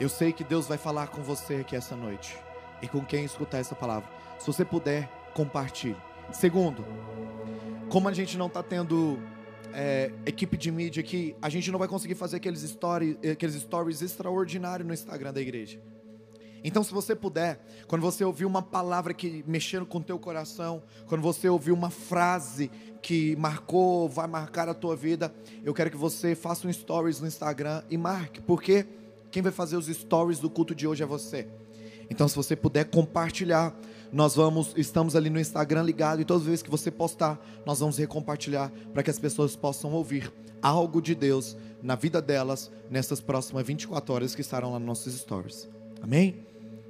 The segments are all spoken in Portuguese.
Eu sei que Deus vai falar com você aqui essa noite e com quem escutar essa palavra. Se você puder, compartilhe. Segundo, como a gente não está tendo é, equipe de mídia aqui, a gente não vai conseguir fazer aqueles, story, aqueles stories extraordinários no Instagram da igreja. Então, se você puder, quando você ouvir uma palavra que mexendo com o teu coração, quando você ouvir uma frase que marcou, vai marcar a tua vida, eu quero que você faça um stories no Instagram e marque, porque quem vai fazer os stories do culto de hoje é você. Então, se você puder compartilhar, nós vamos, estamos ali no Instagram ligado e todas as vezes que você postar, nós vamos recompartilhar para que as pessoas possam ouvir algo de Deus na vida delas nessas próximas 24 horas que estarão lá nos nossos stories. Amém?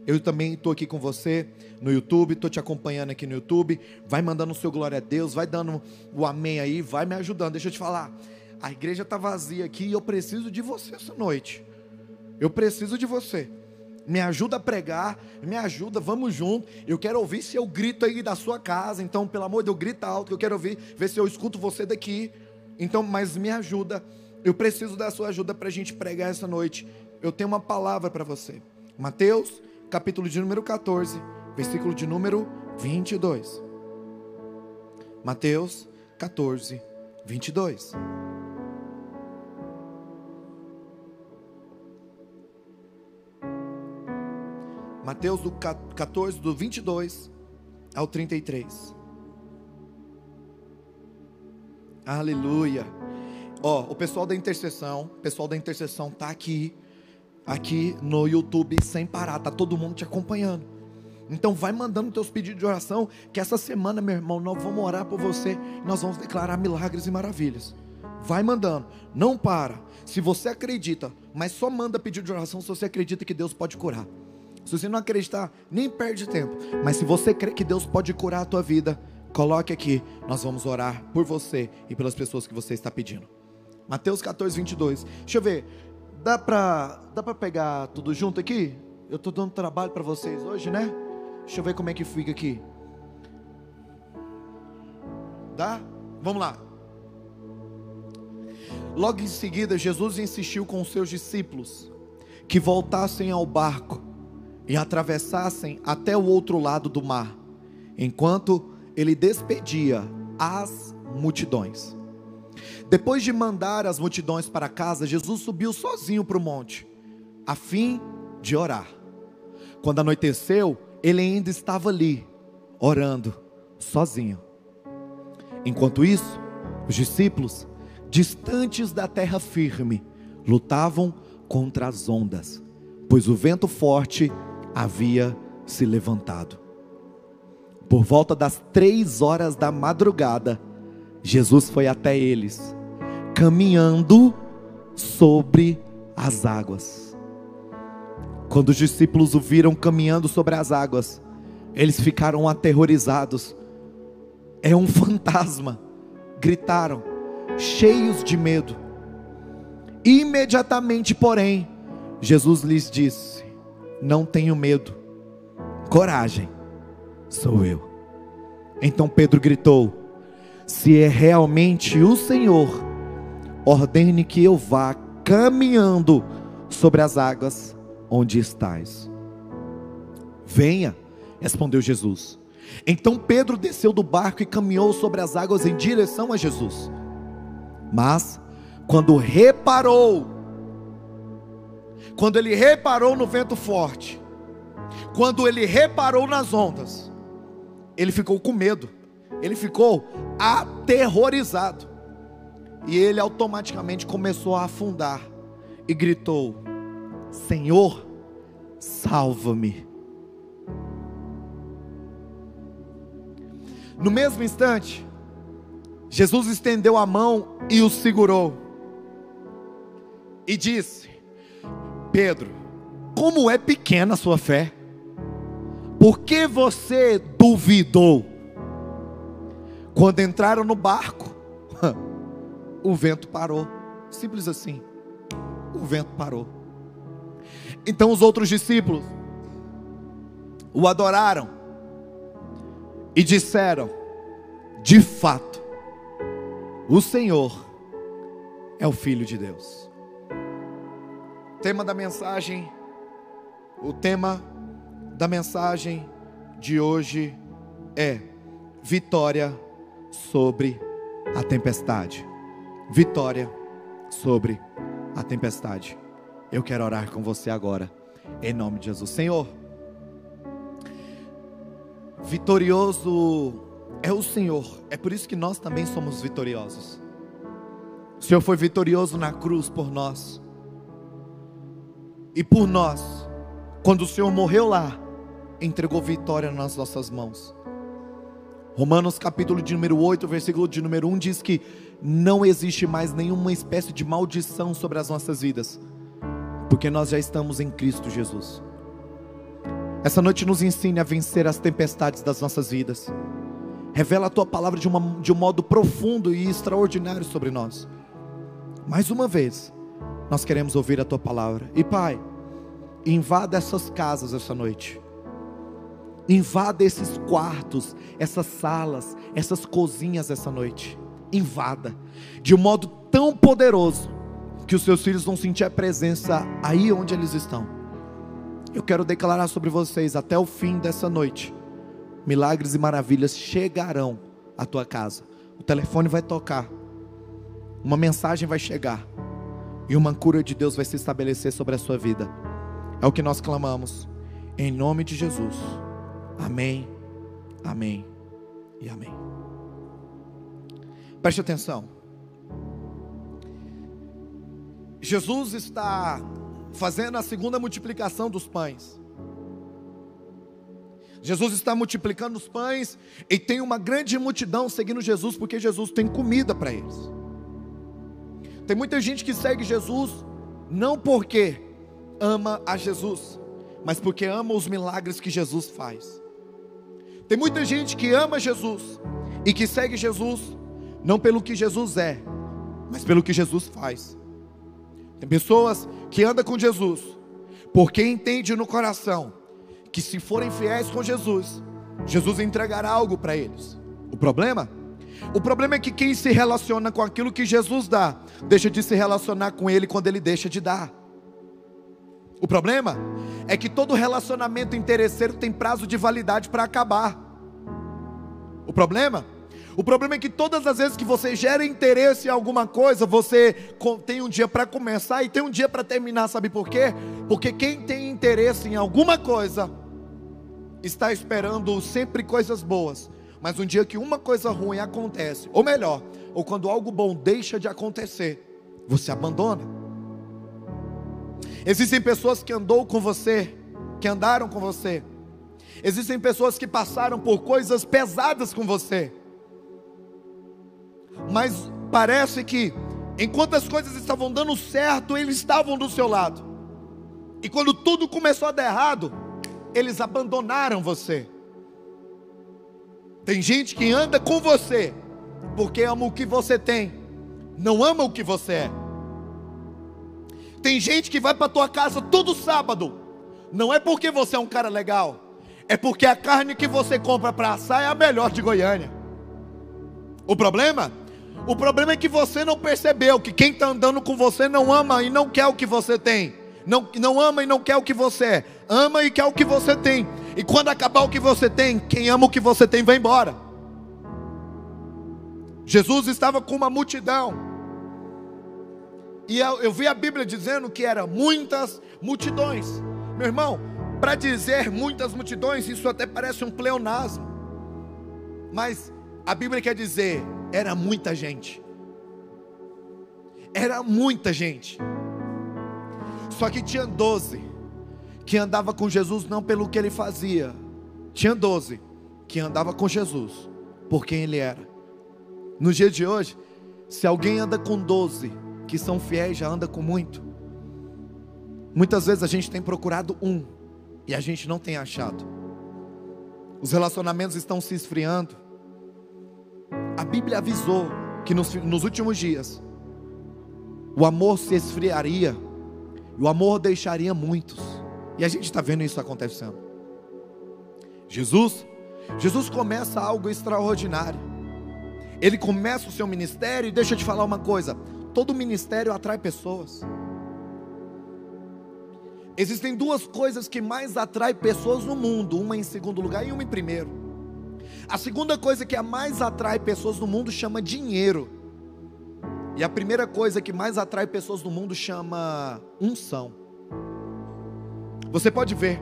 Eu também estou aqui com você no YouTube, estou te acompanhando aqui no YouTube. Vai mandando o seu glória a Deus, vai dando o amém aí, vai me ajudando. Deixa eu te falar, a igreja está vazia aqui e eu preciso de você essa noite. Eu preciso de você. Me ajuda a pregar, me ajuda, vamos junto. Eu quero ouvir se eu grito aí da sua casa. Então, pelo amor de Deus, grita alto, eu quero ouvir, ver se eu escuto você daqui. Então, mas me ajuda. Eu preciso da sua ajuda para a gente pregar essa noite. Eu tenho uma palavra para você. Mateus, capítulo de número 14, versículo de número 22. Mateus 14, 22. Mateus do 14, do 22 ao 33. Aleluia. Ó, o pessoal da intercessão, o pessoal da intercessão tá aqui, aqui no YouTube sem parar, tá todo mundo te acompanhando. Então vai mandando teus pedidos de oração, que essa semana, meu irmão, nós vamos orar por você, nós vamos declarar milagres e maravilhas. Vai mandando, não para. Se você acredita, mas só manda pedido de oração se você acredita que Deus pode curar. Se você não acreditar, nem perde tempo. Mas se você crê que Deus pode curar a tua vida, coloque aqui. Nós vamos orar por você e pelas pessoas que você está pedindo. Mateus 14, 22. Deixa eu ver. Dá pra, dá pegar tudo junto aqui? Eu estou dando trabalho para vocês hoje, né? Deixa eu ver como é que fica aqui. Dá? Vamos lá. Logo em seguida, Jesus insistiu com os seus discípulos que voltassem ao barco e atravessassem até o outro lado do mar, enquanto ele despedia as multidões. Depois de mandar as multidões para casa, Jesus subiu sozinho para o monte, a fim de orar. Quando anoiteceu, ele ainda estava ali, orando, sozinho. Enquanto isso, os discípulos, distantes da terra firme, lutavam contra as ondas, pois o vento forte havia se levantado. Por volta das três horas da madrugada, Jesus foi até eles, caminhando sobre as águas. Quando os discípulos o viram caminhando sobre as águas, eles ficaram aterrorizados. É um fantasma, gritaram, cheios de medo. Imediatamente, porém, Jesus lhes disse: não tenho medo, coragem, sou eu. Então Pedro gritou: Se é realmente o Senhor, ordene que eu vá caminhando sobre as águas onde estás. Venha, respondeu Jesus. Então Pedro desceu do barco e caminhou sobre as águas em direção a Jesus. Mas, quando reparou quando ele reparou no vento forte, quando ele reparou nas ondas, ele ficou com medo, ele ficou aterrorizado, e ele automaticamente começou a afundar e gritou: Senhor, salva-me. No mesmo instante, Jesus estendeu a mão e o segurou, e disse: Pedro, como é pequena a sua fé? Por que você duvidou? Quando entraram no barco, o vento parou. Simples assim. O vento parou. Então os outros discípulos o adoraram e disseram: De fato, o Senhor é o Filho de Deus. Tema da mensagem O tema da mensagem de hoje é vitória sobre a tempestade. Vitória sobre a tempestade. Eu quero orar com você agora, em nome de Jesus. Senhor, vitorioso é o Senhor, é por isso que nós também somos vitoriosos. O Senhor foi vitorioso na cruz por nós, e por nós, quando o Senhor morreu lá, entregou vitória nas nossas mãos. Romanos capítulo de número 8, versículo de número 1 diz que não existe mais nenhuma espécie de maldição sobre as nossas vidas, porque nós já estamos em Cristo Jesus. Essa noite nos ensine a vencer as tempestades das nossas vidas. Revela a tua palavra de, uma, de um modo profundo e extraordinário sobre nós. Mais uma vez, nós queremos ouvir a tua palavra. E Pai, invada essas casas essa noite. Invada esses quartos, essas salas, essas cozinhas essa noite. Invada de um modo tão poderoso que os seus filhos vão sentir a presença aí onde eles estão. Eu quero declarar sobre vocês até o fim dessa noite. Milagres e maravilhas chegarão à tua casa. O telefone vai tocar. Uma mensagem vai chegar. E uma cura de Deus vai se estabelecer sobre a sua vida. É o que nós clamamos. Em nome de Jesus. Amém. Amém. E amém. Preste atenção. Jesus está fazendo a segunda multiplicação dos pães. Jesus está multiplicando os pães e tem uma grande multidão seguindo Jesus porque Jesus tem comida para eles. Tem muita gente que segue Jesus não porque ama a Jesus, mas porque ama os milagres que Jesus faz. Tem muita gente que ama Jesus e que segue Jesus não pelo que Jesus é, mas pelo que Jesus faz. Tem pessoas que andam com Jesus, porque entende no coração que se forem fiéis com Jesus, Jesus entregará algo para eles. O problema? O problema é que quem se relaciona com aquilo que Jesus dá, deixa de se relacionar com Ele quando Ele deixa de dar. O problema é que todo relacionamento interesseiro tem prazo de validade para acabar. O problema o problema é que todas as vezes que você gera interesse em alguma coisa, você tem um dia para começar e tem um dia para terminar, sabe por quê? Porque quem tem interesse em alguma coisa está esperando sempre coisas boas. Mas um dia que uma coisa ruim acontece, ou melhor, ou quando algo bom deixa de acontecer, você abandona. Existem pessoas que andou com você, que andaram com você. Existem pessoas que passaram por coisas pesadas com você mas parece que enquanto as coisas estavam dando certo, eles estavam do seu lado. E quando tudo começou a dar errado, eles abandonaram você. Tem gente que anda com você porque ama o que você tem, não ama o que você é. Tem gente que vai para tua casa todo sábado, não é porque você é um cara legal, é porque a carne que você compra para assar é a melhor de Goiânia. O problema o problema é que você não percebeu que quem está andando com você não ama e não quer o que você tem. Não, não ama e não quer o que você é. Ama e quer o que você tem. E quando acabar o que você tem, quem ama o que você tem vai embora. Jesus estava com uma multidão. E eu, eu vi a Bíblia dizendo que eram muitas multidões. Meu irmão, para dizer muitas multidões, isso até parece um pleonasmo. Mas a Bíblia quer dizer era muita gente. Era muita gente. Só que tinha doze que andava com Jesus não pelo que ele fazia. Tinha doze que andava com Jesus por quem ele era. No dia de hoje, se alguém anda com doze que são fiéis, já anda com muito. Muitas vezes a gente tem procurado um e a gente não tem achado. Os relacionamentos estão se esfriando a Bíblia avisou que nos, nos últimos dias o amor se esfriaria e o amor deixaria muitos. E a gente está vendo isso acontecendo. Jesus, Jesus começa algo extraordinário. Ele começa o seu ministério e deixa eu te falar uma coisa: todo ministério atrai pessoas. Existem duas coisas que mais atraem pessoas no mundo, uma em segundo lugar e uma em primeiro. A segunda coisa que a mais atrai pessoas no mundo chama dinheiro. E a primeira coisa que mais atrai pessoas no mundo chama unção. Você pode ver,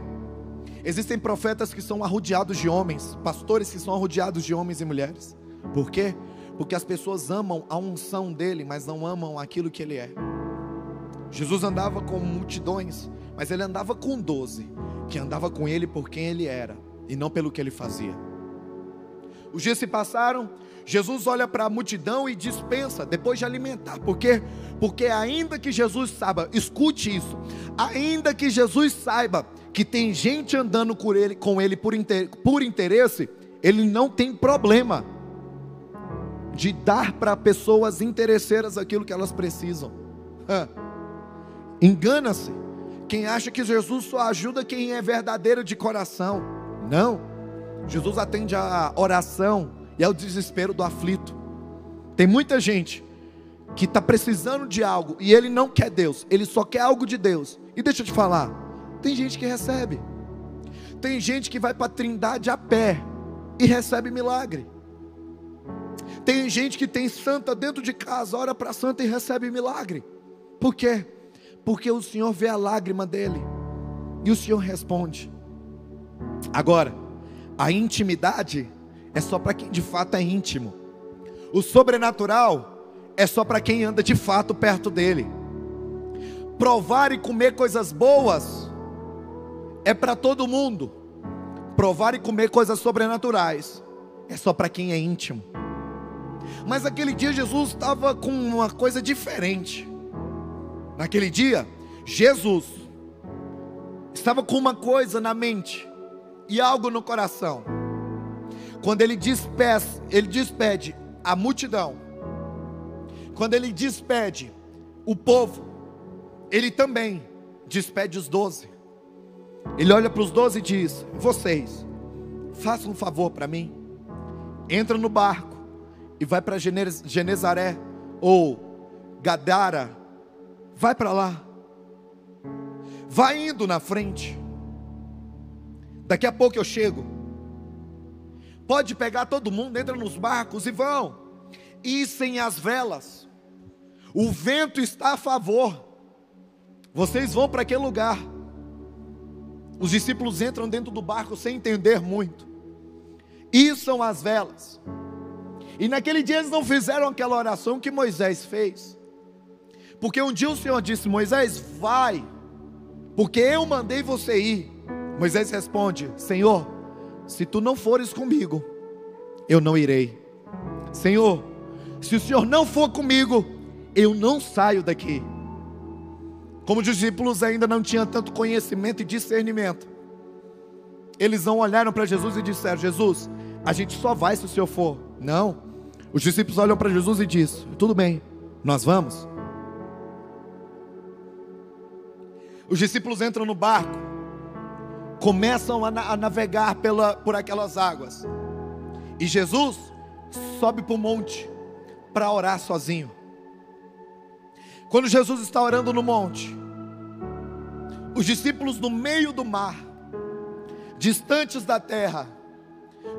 existem profetas que são arrodeados de homens, pastores que são arrodeados de homens e mulheres. Por quê? Porque as pessoas amam a unção dele, mas não amam aquilo que ele é. Jesus andava com multidões, mas ele andava com doze, que andava com ele por quem ele era e não pelo que ele fazia. Os dias se passaram, Jesus olha para a multidão e dispensa, depois de alimentar. Por quê? Porque ainda que Jesus saiba, escute isso, ainda que Jesus saiba que tem gente andando com ele, com ele por, inter, por interesse, ele não tem problema de dar para pessoas interesseiras aquilo que elas precisam. Engana-se quem acha que Jesus só ajuda quem é verdadeiro de coração. Não. Jesus atende a oração e ao desespero do aflito. Tem muita gente que está precisando de algo e ele não quer Deus, ele só quer algo de Deus. E deixa eu te falar, tem gente que recebe. Tem gente que vai para a Trindade a pé e recebe milagre. Tem gente que tem santa dentro de casa, ora para santa e recebe milagre. Por quê? Porque o Senhor vê a lágrima dele e o Senhor responde. Agora, a intimidade é só para quem de fato é íntimo. O sobrenatural é só para quem anda de fato perto dele. Provar e comer coisas boas é para todo mundo. Provar e comer coisas sobrenaturais é só para quem é íntimo. Mas aquele dia Jesus estava com uma coisa diferente. Naquele dia, Jesus estava com uma coisa na mente e algo no coração. Quando ele despede, ele despede a multidão. Quando ele despede o povo, ele também despede os doze. Ele olha para os doze e diz: Vocês, façam um favor para mim. Entra no barco e vai para Genezaré ou Gadara, vai para lá. Vai indo na frente. Daqui a pouco eu chego. Pode pegar todo mundo, entra nos barcos e vão. Issem as velas. O vento está a favor. Vocês vão para aquele lugar. Os discípulos entram dentro do barco sem entender muito. Içam as velas. E naquele dia eles não fizeram aquela oração que Moisés fez. Porque um dia o Senhor disse: Moisés, vai, porque eu mandei você ir. Moisés responde: Senhor, se tu não fores comigo, eu não irei. Senhor, se o Senhor não for comigo, eu não saio daqui. Como os discípulos ainda não tinham tanto conhecimento e discernimento, eles não olharam para Jesus e disseram: Jesus, a gente só vai se o Senhor for. Não. Os discípulos olham para Jesus e dizem: Tudo bem, nós vamos. Os discípulos entram no barco, começam a, na a navegar pela, por aquelas águas. E Jesus sobe para o monte para orar sozinho. Quando Jesus está orando no monte, os discípulos no meio do mar, distantes da terra,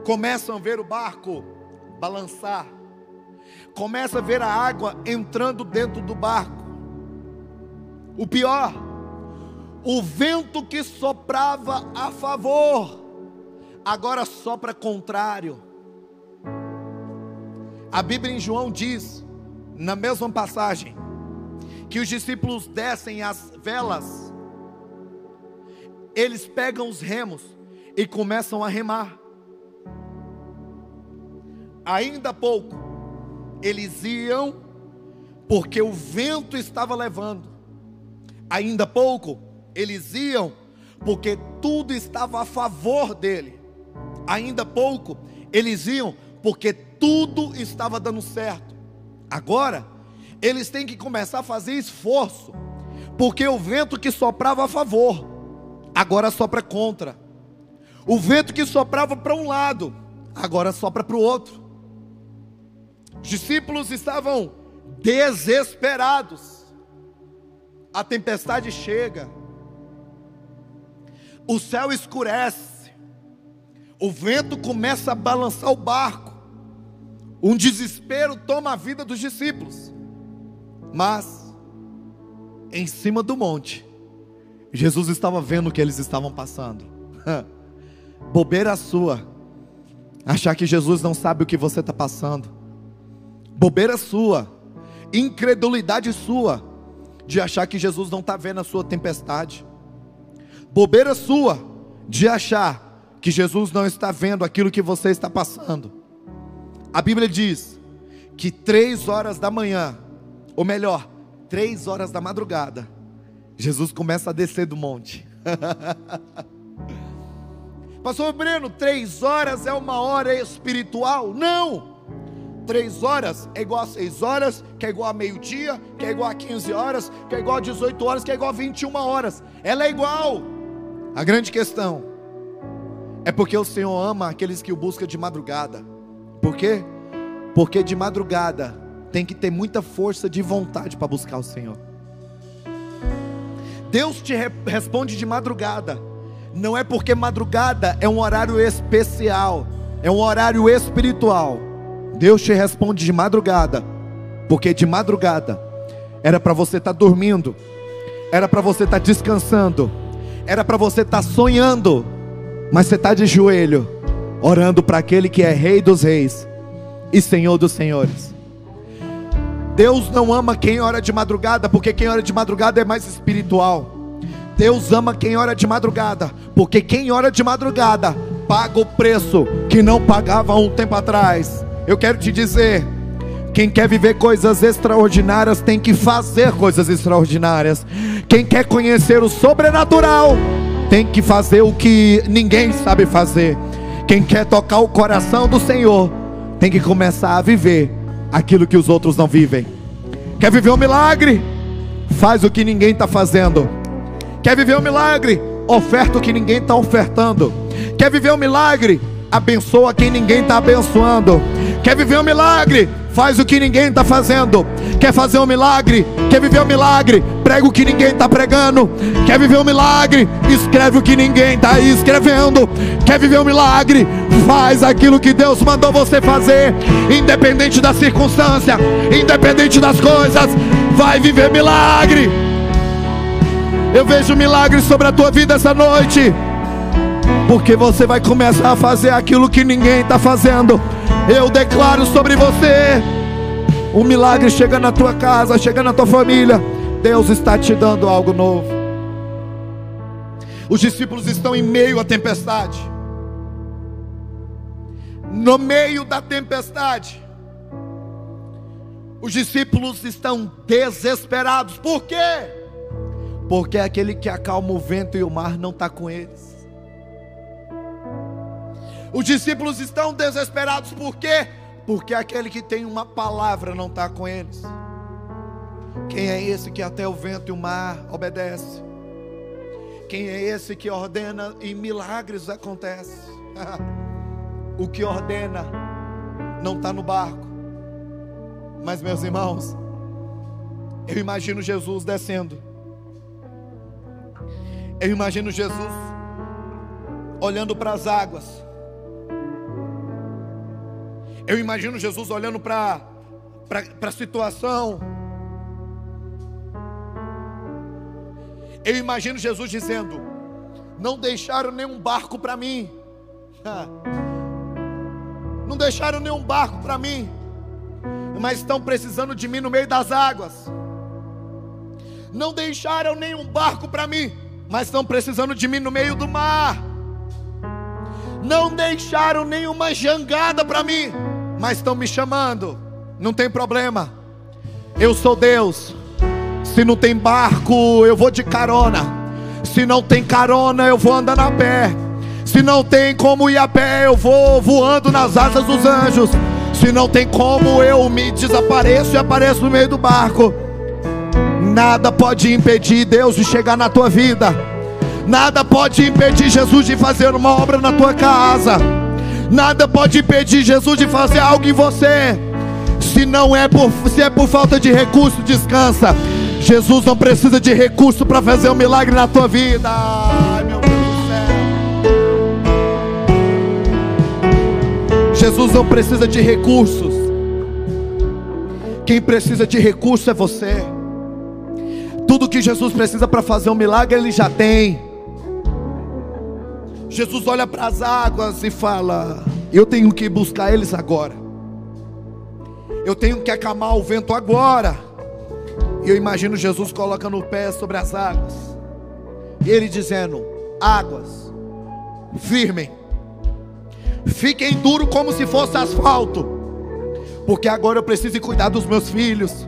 começam a ver o barco balançar começa a ver a água entrando dentro do barco. O pior, o vento que soprava a favor, agora sopra contrário. A Bíblia em João diz, na mesma passagem, que os discípulos descem as velas, eles pegam os remos e começam a remar. Ainda pouco, eles iam porque o vento estava levando. Ainda pouco, eles iam porque tudo estava a favor dele. Ainda pouco, eles iam porque tudo estava dando certo. Agora, eles têm que começar a fazer esforço, porque o vento que soprava a favor, agora sopra contra. O vento que soprava para um lado, agora sopra para o outro. Os discípulos estavam desesperados. A tempestade chega. O céu escurece, o vento começa a balançar o barco, um desespero toma a vida dos discípulos, mas em cima do monte, Jesus estava vendo o que eles estavam passando. Bobeira sua, achar que Jesus não sabe o que você está passando. Bobeira sua, incredulidade sua, de achar que Jesus não está vendo a sua tempestade. Bobeira sua, de achar que Jesus não está vendo aquilo que você está passando. A Bíblia diz que três horas da manhã, ou melhor, três horas da madrugada, Jesus começa a descer do monte. Pastor Breno, três horas é uma hora espiritual? Não! Três horas é igual a seis horas, que é igual a meio-dia, que é igual a 15 horas, que é igual a 18 horas, que é igual a 21 horas. Ela é igual. A grande questão é porque o Senhor ama aqueles que o buscam de madrugada. Por quê? Porque de madrugada tem que ter muita força de vontade para buscar o Senhor. Deus te re responde de madrugada. Não é porque madrugada é um horário especial, é um horário espiritual. Deus te responde de madrugada, porque de madrugada era para você estar tá dormindo, era para você estar tá descansando, era para você estar tá sonhando, mas você está de joelho, orando para aquele que é Rei dos Reis e Senhor dos Senhores. Deus não ama quem ora de madrugada, porque quem ora de madrugada é mais espiritual. Deus ama quem ora de madrugada, porque quem ora de madrugada paga o preço que não pagava um tempo atrás. Eu quero te dizer, quem quer viver coisas extraordinárias tem que fazer coisas extraordinárias. Quem quer conhecer o sobrenatural tem que fazer o que ninguém sabe fazer. Quem quer tocar o coração do Senhor tem que começar a viver aquilo que os outros não vivem. Quer viver um milagre? Faz o que ninguém está fazendo. Quer viver um milagre? Oferta o que ninguém está ofertando. Quer viver um milagre? Abençoa quem ninguém está abençoando. Quer viver um milagre? Faz o que ninguém está fazendo. Quer fazer um milagre? Quer viver um milagre? Prega o que ninguém está pregando. Quer viver um milagre? Escreve o que ninguém está escrevendo. Quer viver um milagre? Faz aquilo que Deus mandou você fazer, independente da circunstância, independente das coisas. Vai viver milagre. Eu vejo milagres sobre a tua vida essa noite. Porque você vai começar a fazer aquilo que ninguém está fazendo. Eu declaro sobre você. Um milagre chega na tua casa, chega na tua família. Deus está te dando algo novo. Os discípulos estão em meio à tempestade. No meio da tempestade. Os discípulos estão desesperados. Por quê? porque aquele que acalma o vento e o mar não está com eles. Os discípulos estão desesperados, por quê? Porque aquele que tem uma palavra não está com eles. Quem é esse que até o vento e o mar obedece? Quem é esse que ordena e milagres acontecem? o que ordena não está no barco. Mas, meus irmãos, eu imagino Jesus descendo eu imagino Jesus olhando para as águas. Eu imagino Jesus olhando para a situação. Eu imagino Jesus dizendo: Não deixaram nenhum barco para mim. Não deixaram nenhum barco para mim. Mas estão precisando de mim no meio das águas. Não deixaram nenhum barco para mim mas estão precisando de mim no meio do mar. Não deixaram nenhuma jangada para mim, mas estão me chamando. Não tem problema. Eu sou Deus. Se não tem barco, eu vou de carona. Se não tem carona, eu vou andando a pé. Se não tem como ir a pé, eu vou voando nas asas dos anjos. Se não tem como, eu me desapareço e apareço no meio do barco. Nada pode impedir Deus de chegar na tua vida. Nada pode impedir Jesus de fazer uma obra na tua casa. Nada pode impedir Jesus de fazer algo em você. Se não é por, se é por falta de recurso, descansa. Jesus não precisa de recurso para fazer um milagre na tua vida. Ai, meu Deus do céu. Jesus não precisa de recursos. Quem precisa de recurso é você. Tudo que Jesus precisa para fazer um milagre, ele já tem. Jesus olha para as águas e fala: Eu tenho que buscar eles agora. Eu tenho que acalmar o vento agora. E eu imagino Jesus colocando o pé sobre as águas. E ele dizendo: Águas, firmem. Fiquem duro como se fosse asfalto. Porque agora eu preciso cuidar dos meus filhos.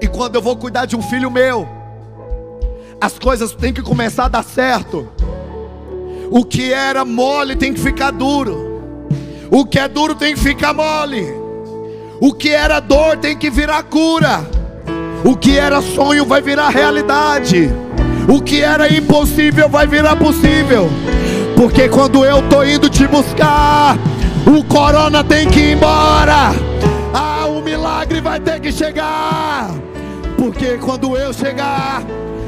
E quando eu vou cuidar de um filho meu, as coisas têm que começar a dar certo. O que era mole tem que ficar duro. O que é duro tem que ficar mole. O que era dor tem que virar cura. O que era sonho vai virar realidade. O que era impossível vai virar possível. Porque quando eu tô indo te buscar, o corona tem que ir embora. Ah, o milagre vai ter que chegar. Porque quando eu chegar,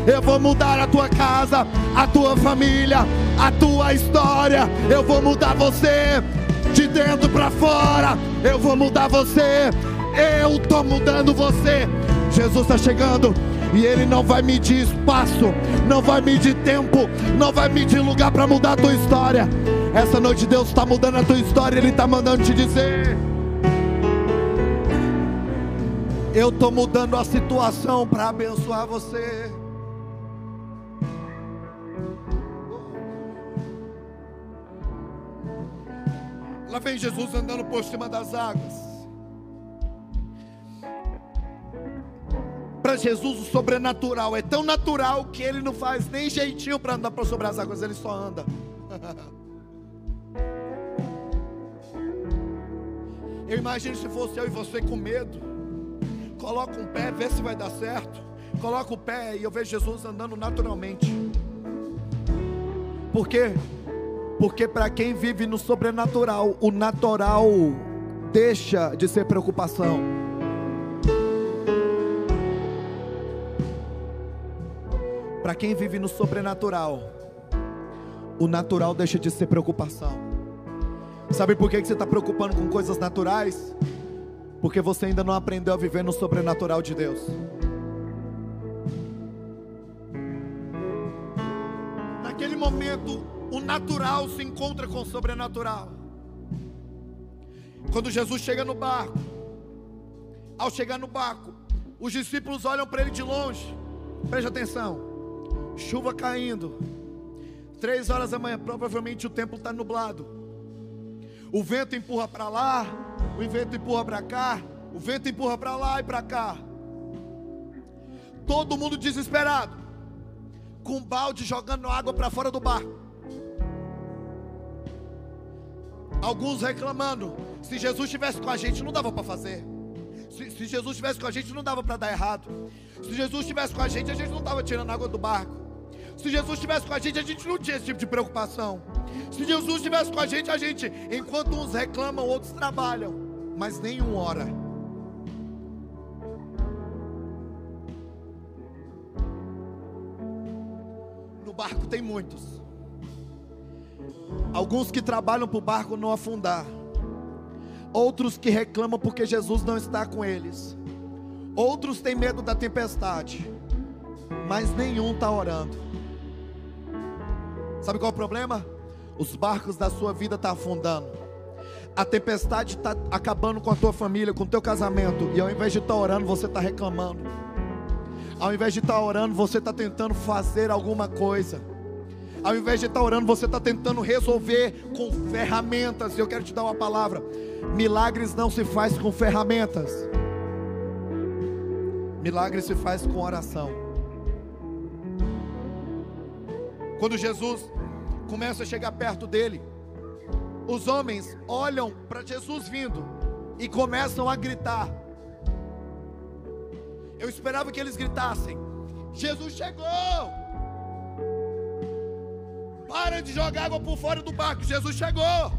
eu vou mudar a tua casa, a tua família, a tua história. Eu vou mudar você de dentro para fora. Eu vou mudar você. Eu tô mudando você. Jesus está chegando e Ele não vai medir espaço, não vai medir tempo, não vai medir lugar para mudar a tua história. Essa noite Deus está mudando a tua história, Ele está mandando te dizer. Eu estou mudando a situação para abençoar você. Lá vem Jesus andando por cima das águas. Para Jesus, o sobrenatural é tão natural que ele não faz nem jeitinho para andar por sobre as águas, ele só anda. Eu imagino se fosse eu e você com medo. Coloca um pé, vê se vai dar certo. Coloca o pé e eu vejo Jesus andando naturalmente. Por quê? Porque para quem vive no sobrenatural, o natural deixa de ser preocupação. Para quem vive no sobrenatural, o natural deixa de ser preocupação. Sabe por que você está preocupando com coisas naturais? Porque você ainda não aprendeu a viver no sobrenatural de Deus. Naquele momento, o natural se encontra com o sobrenatural. Quando Jesus chega no barco, ao chegar no barco, os discípulos olham para ele de longe. Preste atenção. Chuva caindo. Três horas da manhã, provavelmente o templo está nublado. O vento empurra para lá, o vento empurra para cá, o vento empurra para lá e para cá. Todo mundo desesperado, com um balde jogando água para fora do barco. Alguns reclamando: se Jesus estivesse com a gente, não dava para fazer. Se, se, Jesus estivesse com a gente, não dava para dar errado. Se Jesus estivesse com a gente, a gente não estava tirando água do barco. Se Jesus estivesse com a gente, a gente não tinha esse tipo de preocupação. Se Jesus estivesse com a gente, a gente, enquanto uns reclamam, outros trabalham, mas nenhum ora. No barco tem muitos. Alguns que trabalham para o barco não afundar. Outros que reclamam porque Jesus não está com eles. Outros têm medo da tempestade. Mas nenhum está orando. Sabe qual é o problema? Os barcos da sua vida estão tá afundando. A tempestade está acabando com a tua família, com o teu casamento. E ao invés de estar tá orando, você está reclamando. Ao invés de estar tá orando, você está tentando fazer alguma coisa. Ao invés de estar orando, você está tentando resolver com ferramentas. Eu quero te dar uma palavra: milagres não se faz com ferramentas. Milagres se faz com oração. Quando Jesus começa a chegar perto dele, os homens olham para Jesus vindo e começam a gritar. Eu esperava que eles gritassem: Jesus chegou! Para de jogar água por fora do barco, Jesus chegou!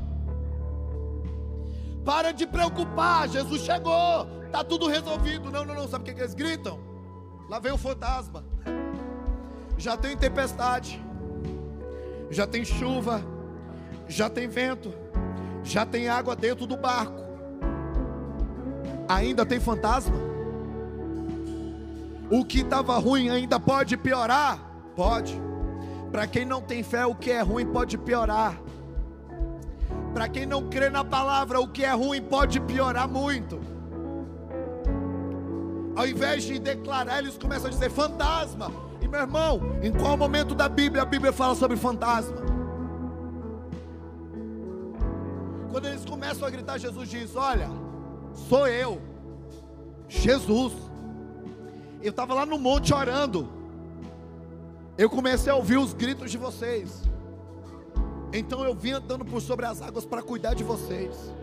Para de preocupar, Jesus chegou! Tá tudo resolvido. Não, não, não. Sabe o que, que eles gritam? Lá vem o fantasma. Já tem tempestade já tem chuva, já tem vento, Já tem água dentro do barco. Ainda tem fantasma? O que estava ruim ainda pode piorar? Pode. Para quem não tem fé, o que é ruim pode piorar. Para quem não crê na palavra, o que é ruim pode piorar muito. Ao invés de declarar, eles começam a dizer fantasma. E meu irmão, em qual momento da Bíblia a Bíblia fala sobre fantasma? Quando eles começam a gritar, Jesus diz: Olha, sou eu, Jesus. Eu estava lá no monte orando. Eu comecei a ouvir os gritos de vocês. Então eu vim andando por sobre as águas para cuidar de vocês.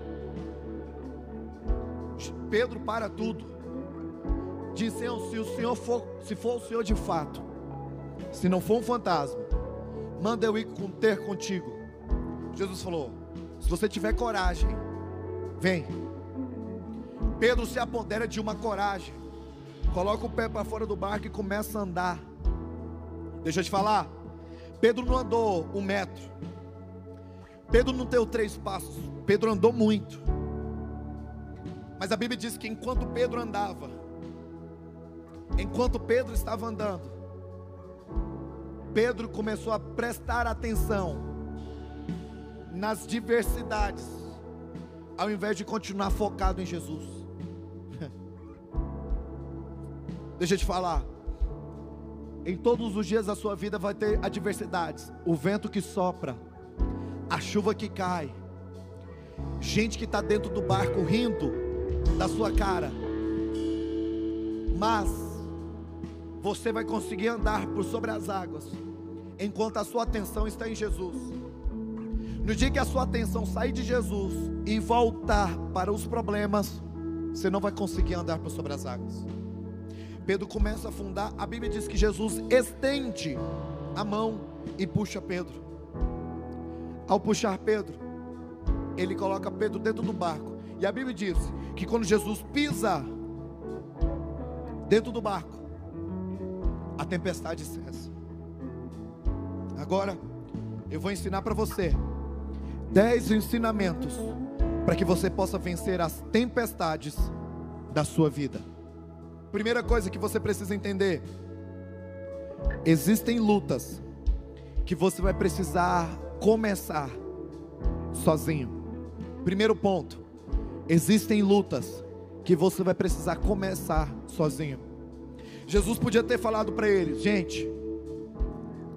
Pedro para tudo. Disse: se o Senhor for, se for o Senhor de fato, se não for um fantasma, manda eu ir ter contigo. Jesus falou: se você tiver coragem, vem. Pedro se apodera de uma coragem, coloca o pé para fora do barco e começa a andar. Deixa eu te falar, Pedro não andou um metro, Pedro não deu três passos, Pedro andou muito. Mas a Bíblia diz que enquanto Pedro andava, enquanto Pedro estava andando, Pedro começou a prestar atenção nas diversidades, ao invés de continuar focado em Jesus. Deixa eu te falar. Em todos os dias da sua vida vai ter adversidades. O vento que sopra, a chuva que cai, gente que está dentro do barco rindo da sua cara. Mas você vai conseguir andar por sobre as águas enquanto a sua atenção está em Jesus. No dia que a sua atenção sair de Jesus e voltar para os problemas, você não vai conseguir andar por sobre as águas. Pedro começa a afundar, a Bíblia diz que Jesus estende a mão e puxa Pedro. Ao puxar Pedro, ele coloca Pedro dentro do barco. E a Bíblia diz que quando Jesus pisa dentro do barco, a tempestade cessa. Agora, eu vou ensinar para você dez ensinamentos para que você possa vencer as tempestades da sua vida. Primeira coisa que você precisa entender: existem lutas que você vai precisar começar sozinho. Primeiro ponto: existem lutas que você vai precisar começar sozinho. Jesus podia ter falado para eles: gente,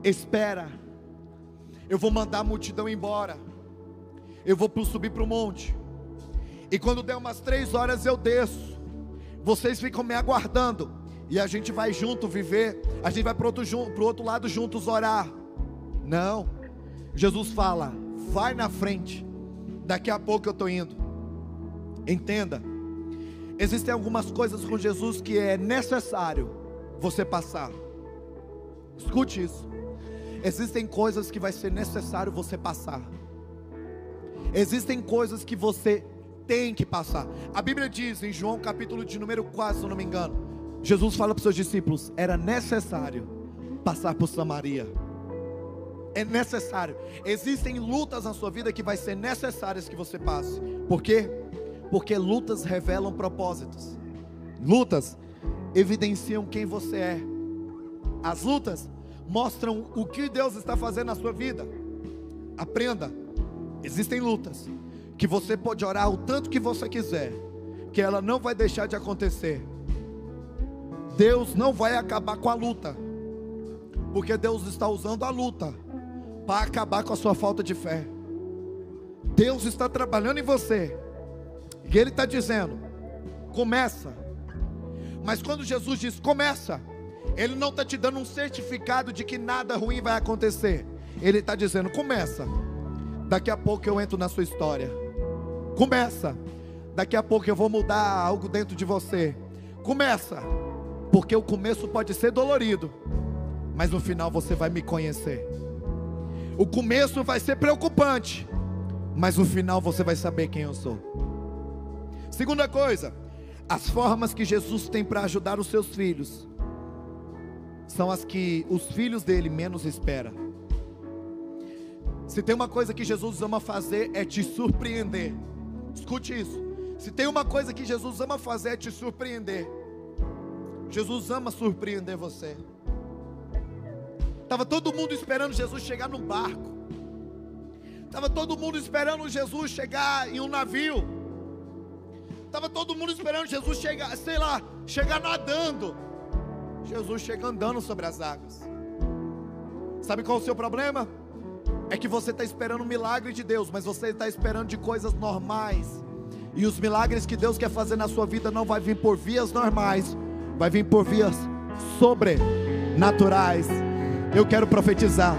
espera, eu vou mandar a multidão embora, eu vou subir para o monte, e quando der umas três horas eu desço, vocês ficam me aguardando, e a gente vai junto viver, a gente vai para o outro, outro lado juntos orar. Não, Jesus fala: vai na frente, daqui a pouco eu estou indo. Entenda, existem algumas coisas com Jesus que é necessário você passar. Escute isso. Existem coisas que vai ser necessário você passar. Existem coisas que você tem que passar. A Bíblia diz em João capítulo de número 4, se eu não me engano, Jesus fala para os seus discípulos: era necessário passar por Samaria é necessário. Existem lutas na sua vida que vai ser necessárias que você passe. Por quê? Porque lutas revelam propósitos. Lutas evidenciam quem você é. As lutas mostram o que Deus está fazendo na sua vida. Aprenda. Existem lutas que você pode orar o tanto que você quiser, que ela não vai deixar de acontecer. Deus não vai acabar com a luta, porque Deus está usando a luta para acabar com a sua falta de fé. Deus está trabalhando em você. E Ele está dizendo: começa. Mas quando Jesus diz começa, Ele não está te dando um certificado de que nada ruim vai acontecer. Ele está dizendo: começa. Daqui a pouco eu entro na sua história. Começa. Daqui a pouco eu vou mudar algo dentro de você. Começa. Porque o começo pode ser dolorido, mas no final você vai me conhecer. O começo vai ser preocupante, mas no final você vai saber quem eu sou. Segunda coisa, as formas que Jesus tem para ajudar os seus filhos são as que os filhos dele menos esperam. Se tem uma coisa que Jesus ama fazer é te surpreender. Escute isso. Se tem uma coisa que Jesus ama fazer é te surpreender. Jesus ama surpreender você. Estava todo mundo esperando Jesus chegar num barco. Estava todo mundo esperando Jesus chegar em um navio. Estava todo mundo esperando Jesus chegar, sei lá, chegar nadando. Jesus chega andando sobre as águas. Sabe qual é o seu problema? É que você está esperando um milagre de Deus, mas você está esperando de coisas normais. E os milagres que Deus quer fazer na sua vida não vai vir por vias normais, vai vir por vias sobrenaturais. Eu quero profetizar.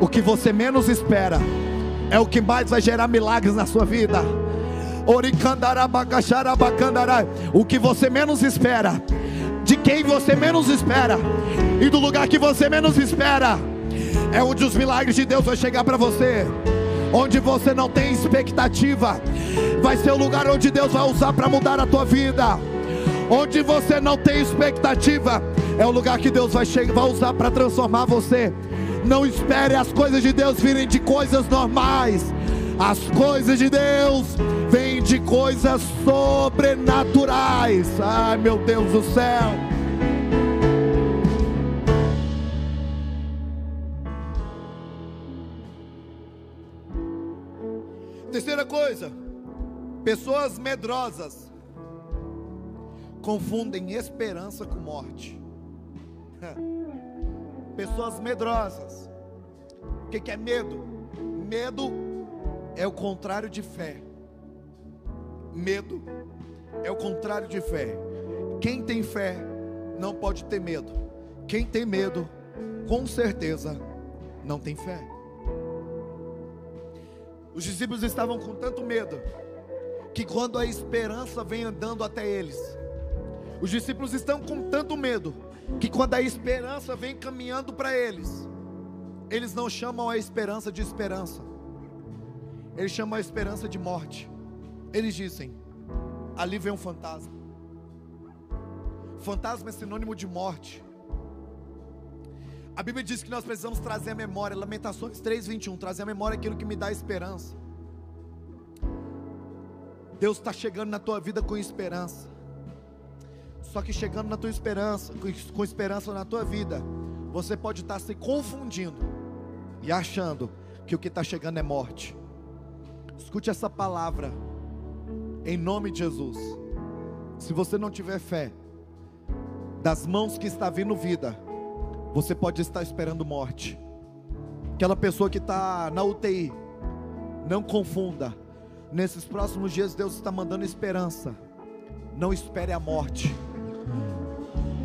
O que você menos espera é o que mais vai gerar milagres na sua vida. O que você menos espera, de quem você menos espera, e do lugar que você menos espera é onde os milagres de Deus vão chegar para você. Onde você não tem expectativa, vai ser o lugar onde Deus vai usar para mudar a tua vida. Onde você não tem expectativa, é o lugar que Deus vai, chegar, vai usar para transformar você. Não espere as coisas de Deus virem de coisas normais. As coisas de Deus vêm de coisas sobrenaturais. Ai, meu Deus do céu. Terceira coisa, pessoas medrosas confundem esperança com morte. Pessoas medrosas. O que é medo? Medo é o contrário de fé. Medo é o contrário de fé. Quem tem fé não pode ter medo. Quem tem medo, com certeza, não tem fé. Os discípulos estavam com tanto medo que quando a esperança vem andando até eles, os discípulos estão com tanto medo que quando a esperança vem caminhando para eles, eles não chamam a esperança de esperança, eles chamam a esperança de morte. Eles dizem: ali vem um fantasma. Fantasma é sinônimo de morte. A Bíblia diz que nós precisamos trazer a memória, Lamentações 3:21, trazer a memória aquilo que me dá esperança. Deus está chegando na tua vida com esperança. Só que chegando na tua esperança, com esperança na tua vida, você pode estar se confundindo e achando que o que está chegando é morte. Escute essa palavra, em nome de Jesus. Se você não tiver fé, das mãos que está vindo vida, você pode estar esperando morte. Aquela pessoa que está na UTI, não confunda. Nesses próximos dias, Deus está mandando esperança. Não espere a morte.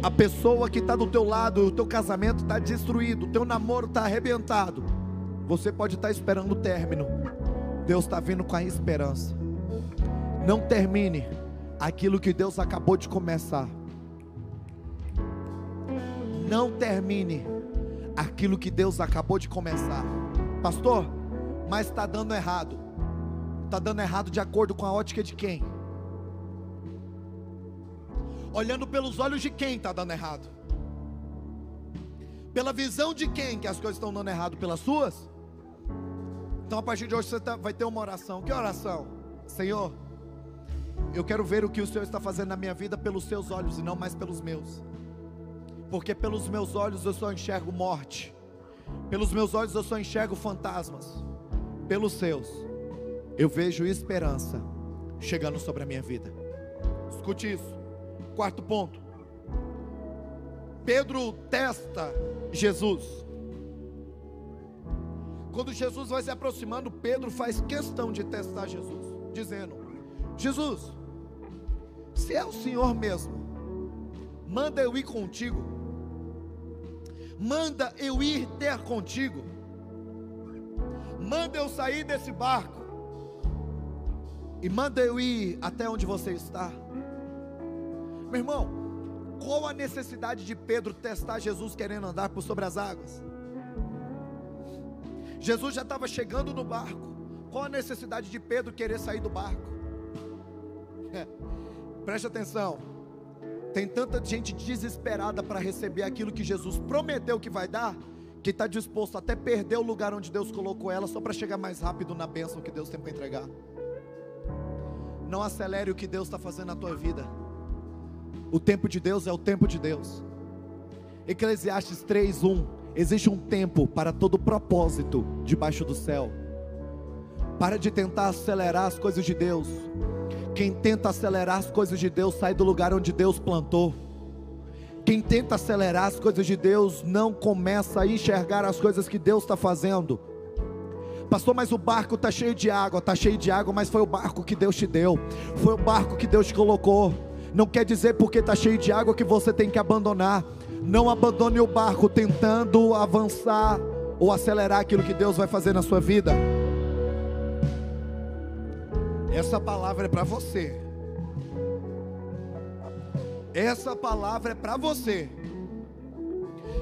A pessoa que está do teu lado, o teu casamento está destruído, o teu namoro está arrebentado. Você pode estar esperando o término. Deus está vindo com a esperança. Não termine aquilo que Deus acabou de começar não termine aquilo que Deus acabou de começar. Pastor, mas está dando errado. Está dando errado de acordo com a ótica de quem? Olhando pelos olhos de quem está dando errado? Pela visão de quem que as coisas estão dando errado? Pelas suas? Então a partir de hoje você tá, vai ter uma oração. Que oração? Senhor, eu quero ver o que o Senhor está fazendo na minha vida pelos seus olhos e não mais pelos meus porque pelos meus olhos eu só enxergo morte, pelos meus olhos eu só enxergo fantasmas, pelos seus eu vejo esperança chegando sobre a minha vida. Escute isso. Quarto ponto. Pedro testa Jesus. Quando Jesus vai se aproximando, Pedro faz questão de testar Jesus, dizendo: Jesus, se é o Senhor mesmo, manda eu ir contigo manda eu ir ter contigo, manda eu sair desse barco, e manda eu ir até onde você está. Meu irmão, qual a necessidade de Pedro testar Jesus querendo andar por sobre as águas? Jesus já estava chegando no barco. Qual a necessidade de Pedro querer sair do barco? É. Preste atenção. Tem tanta gente desesperada para receber aquilo que Jesus prometeu que vai dar, que está disposto até perder o lugar onde Deus colocou ela só para chegar mais rápido na bênção que Deus tem para entregar. Não acelere o que Deus está fazendo na tua vida. O tempo de Deus é o tempo de Deus. Eclesiastes 3:1 Existe um tempo para todo propósito debaixo do céu. Para de tentar acelerar as coisas de Deus. Quem tenta acelerar as coisas de Deus sai do lugar onde Deus plantou. Quem tenta acelerar as coisas de Deus não começa a enxergar as coisas que Deus está fazendo. Pastor, mas o barco está cheio de água, está cheio de água, mas foi o barco que Deus te deu, foi o barco que Deus te colocou. Não quer dizer porque está cheio de água que você tem que abandonar. Não abandone o barco tentando avançar ou acelerar aquilo que Deus vai fazer na sua vida. Essa palavra é para você. Essa palavra é para você.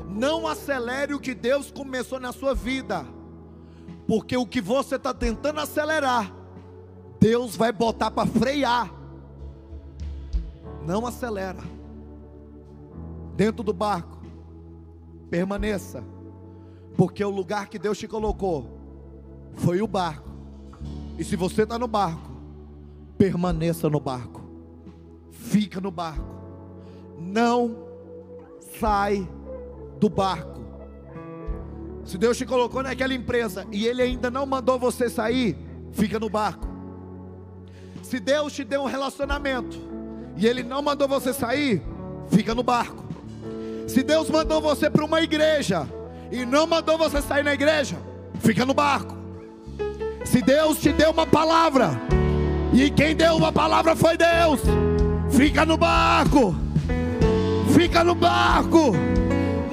Não acelere o que Deus começou na sua vida, porque o que você está tentando acelerar, Deus vai botar para frear. Não acelera. Dentro do barco, permaneça, porque o lugar que Deus te colocou foi o barco. E se você está no barco, permaneça no barco, fica no barco, não sai do barco. Se Deus te colocou naquela empresa e Ele ainda não mandou você sair, fica no barco. Se Deus te deu um relacionamento e Ele não mandou você sair, fica no barco. Se Deus mandou você para uma igreja e não mandou você sair na igreja, fica no barco. Se Deus te deu uma palavra e quem deu uma palavra foi Deus, fica no barco. Fica no barco.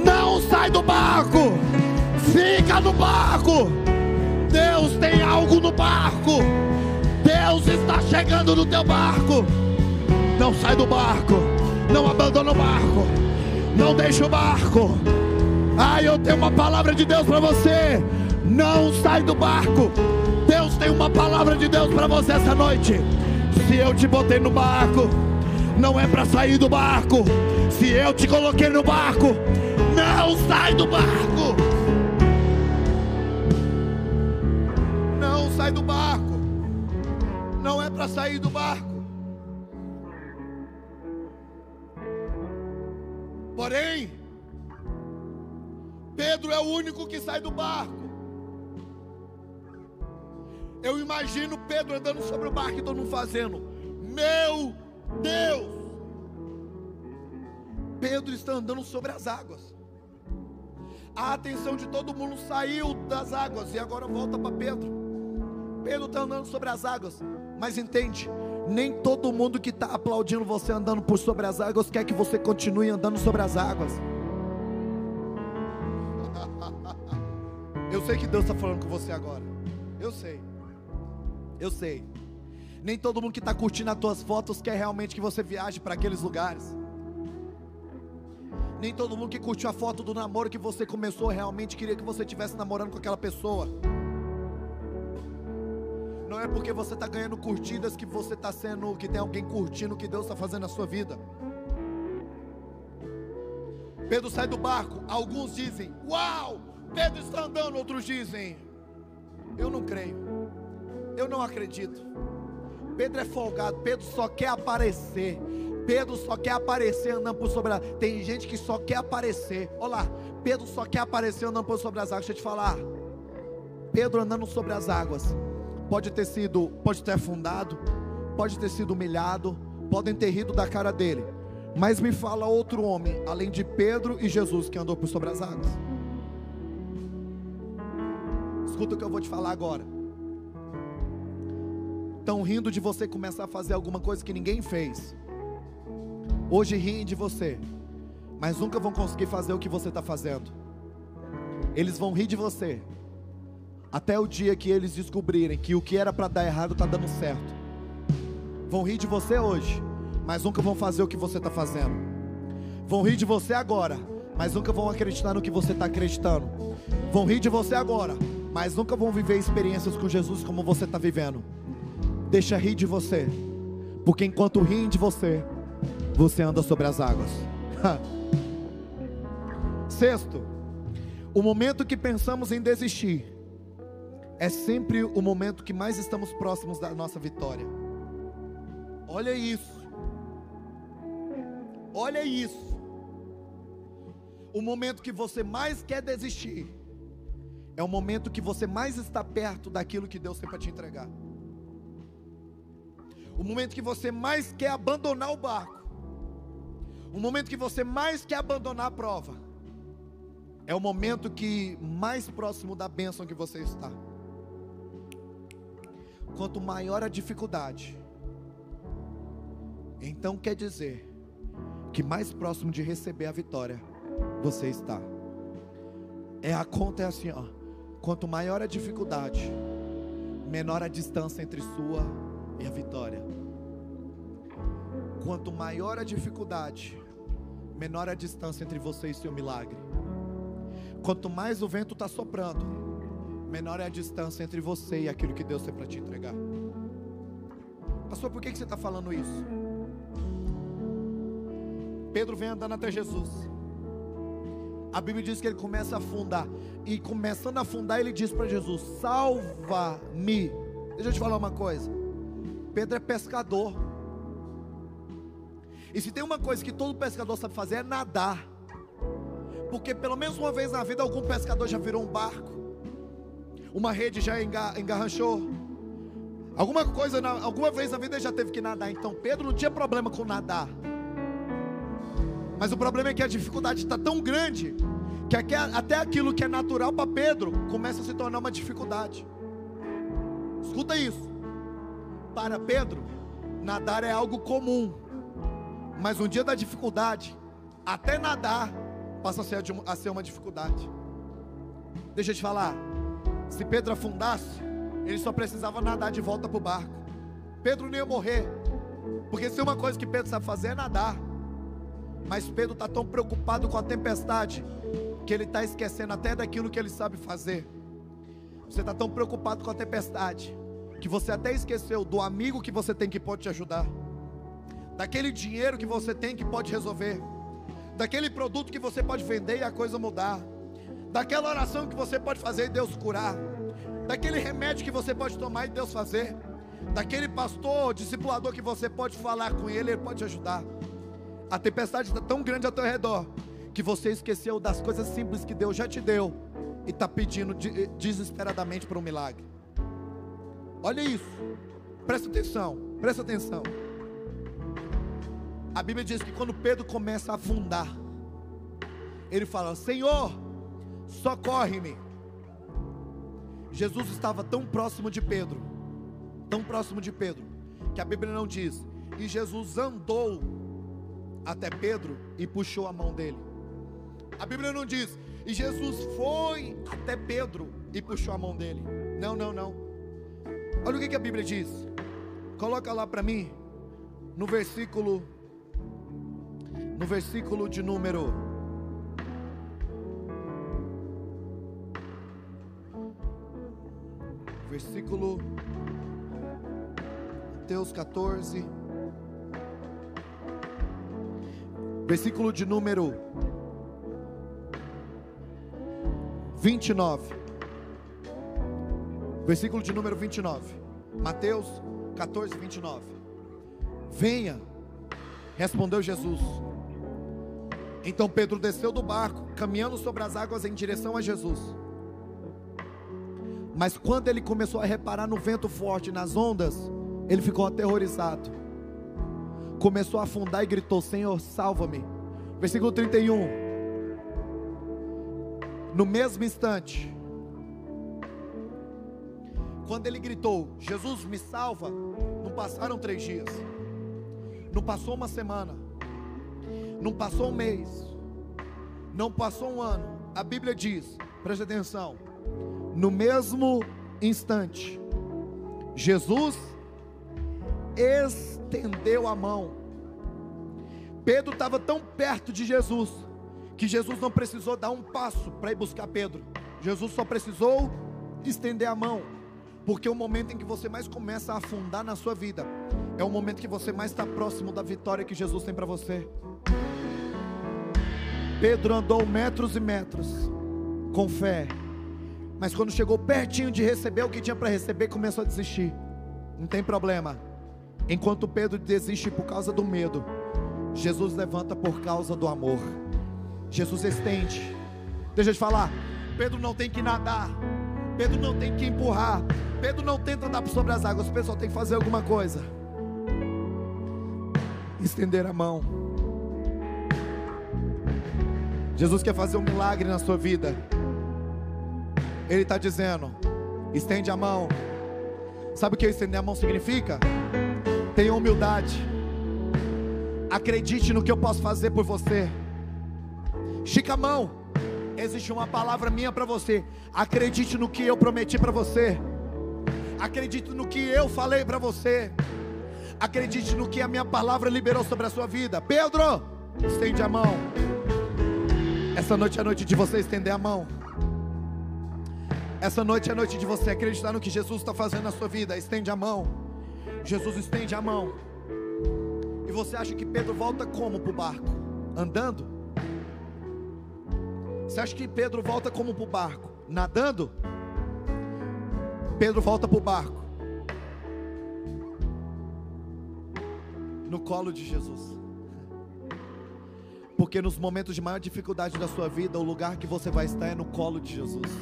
Não sai do barco. Fica no barco. Deus tem algo no barco. Deus está chegando no teu barco. Não sai do barco. Não abandona o barco. Não deixa o barco. Ah, eu tenho uma palavra de Deus para você. Não sai do barco. Tem uma palavra de Deus para você essa noite. Se eu te botei no barco, não é para sair do barco. Se eu te coloquei no barco, não sai do barco. Não sai do barco. Não é para sair do barco. Porém, Pedro é o único que sai do barco. Eu imagino Pedro andando sobre o barco e todo mundo fazendo: Meu Deus! Pedro está andando sobre as águas. A atenção de todo mundo saiu das águas e agora volta para Pedro. Pedro está andando sobre as águas, mas entende, nem todo mundo que está aplaudindo você andando por sobre as águas quer que você continue andando sobre as águas. Eu sei que Deus está falando com você agora. Eu sei. Eu sei. Nem todo mundo que está curtindo as tuas fotos quer realmente que você viaje para aqueles lugares. Nem todo mundo que curtiu a foto do namoro que você começou realmente queria que você estivesse namorando com aquela pessoa. Não é porque você está ganhando curtidas que você está sendo, que tem alguém curtindo o que Deus está fazendo na sua vida. Pedro sai do barco. Alguns dizem: Uau, Pedro está andando. Outros dizem: Eu não creio. Eu não acredito. Pedro é folgado. Pedro só quer aparecer. Pedro só quer aparecer andando por sobre as Tem gente que só quer aparecer. Olha lá, Pedro só quer aparecer andando por sobre as águas. Deixa eu te falar. Pedro andando sobre as águas. Pode ter sido, pode ter afundado, pode ter sido humilhado, podem ter rido da cara dele. Mas me fala outro homem, além de Pedro e Jesus, que andou por sobre as águas. Escuta o que eu vou te falar agora. Estão rindo de você começar a fazer alguma coisa que ninguém fez. Hoje riem de você, mas nunca vão conseguir fazer o que você está fazendo. Eles vão rir de você, até o dia que eles descobrirem que o que era para dar errado está dando certo. Vão rir de você hoje, mas nunca vão fazer o que você está fazendo. Vão rir de você agora, mas nunca vão acreditar no que você está acreditando. Vão rir de você agora, mas nunca vão viver experiências com Jesus como você está vivendo. Deixa rir de você, porque enquanto riem de você, você anda sobre as águas. Sexto, O momento que pensamos em desistir é sempre o momento que mais estamos próximos da nossa vitória. Olha isso. Olha isso. O momento que você mais quer desistir é o momento que você mais está perto daquilo que Deus tem para te entregar. O momento que você mais quer abandonar o barco. O momento que você mais quer abandonar a prova. É o momento que mais próximo da bênção que você está. Quanto maior a dificuldade, então quer dizer que mais próximo de receber a vitória você está. É a conta é assim, ó. Quanto maior a dificuldade, menor a distância entre sua e a vitória. Quanto maior a dificuldade, menor a distância entre você e seu milagre. Quanto mais o vento está soprando, menor é a distância entre você e aquilo que Deus tem para te entregar. Pastor, por que, que você está falando isso? Pedro vem andando até Jesus. A Bíblia diz que ele começa a afundar. E começando a afundar, ele diz para Jesus: Salva-me. Deixa eu te falar uma coisa. Pedro é pescador. E se tem uma coisa que todo pescador sabe fazer é nadar. Porque pelo menos uma vez na vida algum pescador já virou um barco. Uma rede já engarranchou. Alguma coisa, alguma vez na vida ele já teve que nadar. Então Pedro não tinha problema com nadar. Mas o problema é que a dificuldade está tão grande que até aquilo que é natural para Pedro começa a se tornar uma dificuldade. Escuta isso. Para Pedro, nadar é algo comum. Mas um dia da dificuldade, até nadar passa a ser, uma dificuldade. Deixa eu te falar. Se Pedro afundasse, ele só precisava nadar de volta para o barco. Pedro não ia morrer. Porque se uma coisa que Pedro sabe fazer é nadar. Mas Pedro está tão preocupado com a tempestade que ele está esquecendo até daquilo que ele sabe fazer. Você está tão preocupado com a tempestade que você até esqueceu do amigo que você tem que pode te ajudar, daquele dinheiro que você tem que pode resolver, daquele produto que você pode vender e a coisa mudar, daquela oração que você pode fazer e Deus curar, daquele remédio que você pode tomar e Deus fazer, daquele pastor, discipulador que você pode falar com ele, ele pode te ajudar. A tempestade está tão grande ao teu redor que você esqueceu das coisas simples que Deus já te deu e está pedindo desesperadamente para um milagre. Olha isso, presta atenção, presta atenção. A Bíblia diz que quando Pedro começa a afundar, ele fala: Senhor, socorre-me. Jesus estava tão próximo de Pedro, tão próximo de Pedro, que a Bíblia não diz, e Jesus andou até Pedro e puxou a mão dele. A Bíblia não diz, e Jesus foi até Pedro e puxou a mão dele. Não, não, não. Olha o que, que a Bíblia diz. Coloca lá para mim, no versículo, no versículo de número. Versículo Mateus 14. versículo de número 29. Versículo de número 29. Mateus 14, 29. Venha, respondeu Jesus. Então Pedro desceu do barco, caminhando sobre as águas em direção a Jesus. Mas quando ele começou a reparar no vento forte, nas ondas, ele ficou aterrorizado começou a afundar e gritou: Senhor, salva-me. Versículo 31. No mesmo instante, quando ele gritou: Jesus, me salva, não passaram três dias, não passou uma semana, não passou um mês, não passou um ano. A Bíblia diz, preste atenção, no mesmo instante, Jesus estendeu a mão. Pedro estava tão perto de Jesus que Jesus não precisou dar um passo para ir buscar Pedro. Jesus só precisou estender a mão, porque o momento em que você mais começa a afundar na sua vida é o momento que você mais está próximo da vitória que Jesus tem para você. Pedro andou metros e metros com fé. Mas quando chegou pertinho de receber o que tinha para receber, começou a desistir. Não tem problema. Enquanto Pedro desiste por causa do medo, Jesus levanta por causa do amor. Jesus estende. Deixa eu te falar. Pedro não tem que nadar. Pedro não tem que empurrar. Pedro não tenta andar sobre as águas. Pedro só tem que fazer alguma coisa. Estender a mão. Jesus quer fazer um milagre na sua vida. Ele está dizendo: estende a mão. Sabe o que estender a mão significa? Tenha humildade. Acredite no que eu posso fazer por você. Estica a mão. Existe uma palavra minha para você. Acredite no que eu prometi para você. Acredite no que eu falei para você. Acredite no que a minha palavra liberou sobre a sua vida. Pedro, estende a mão. Essa noite é a noite de você estender a mão. Essa noite é a noite de você acreditar no que Jesus está fazendo na sua vida. Estende a mão. Jesus estende a mão. E você acha que Pedro volta como para o barco? Andando? Você acha que Pedro volta como para o barco? Nadando? Pedro volta para o barco. No colo de Jesus. Porque nos momentos de maior dificuldade da sua vida, o lugar que você vai estar é no colo de Jesus.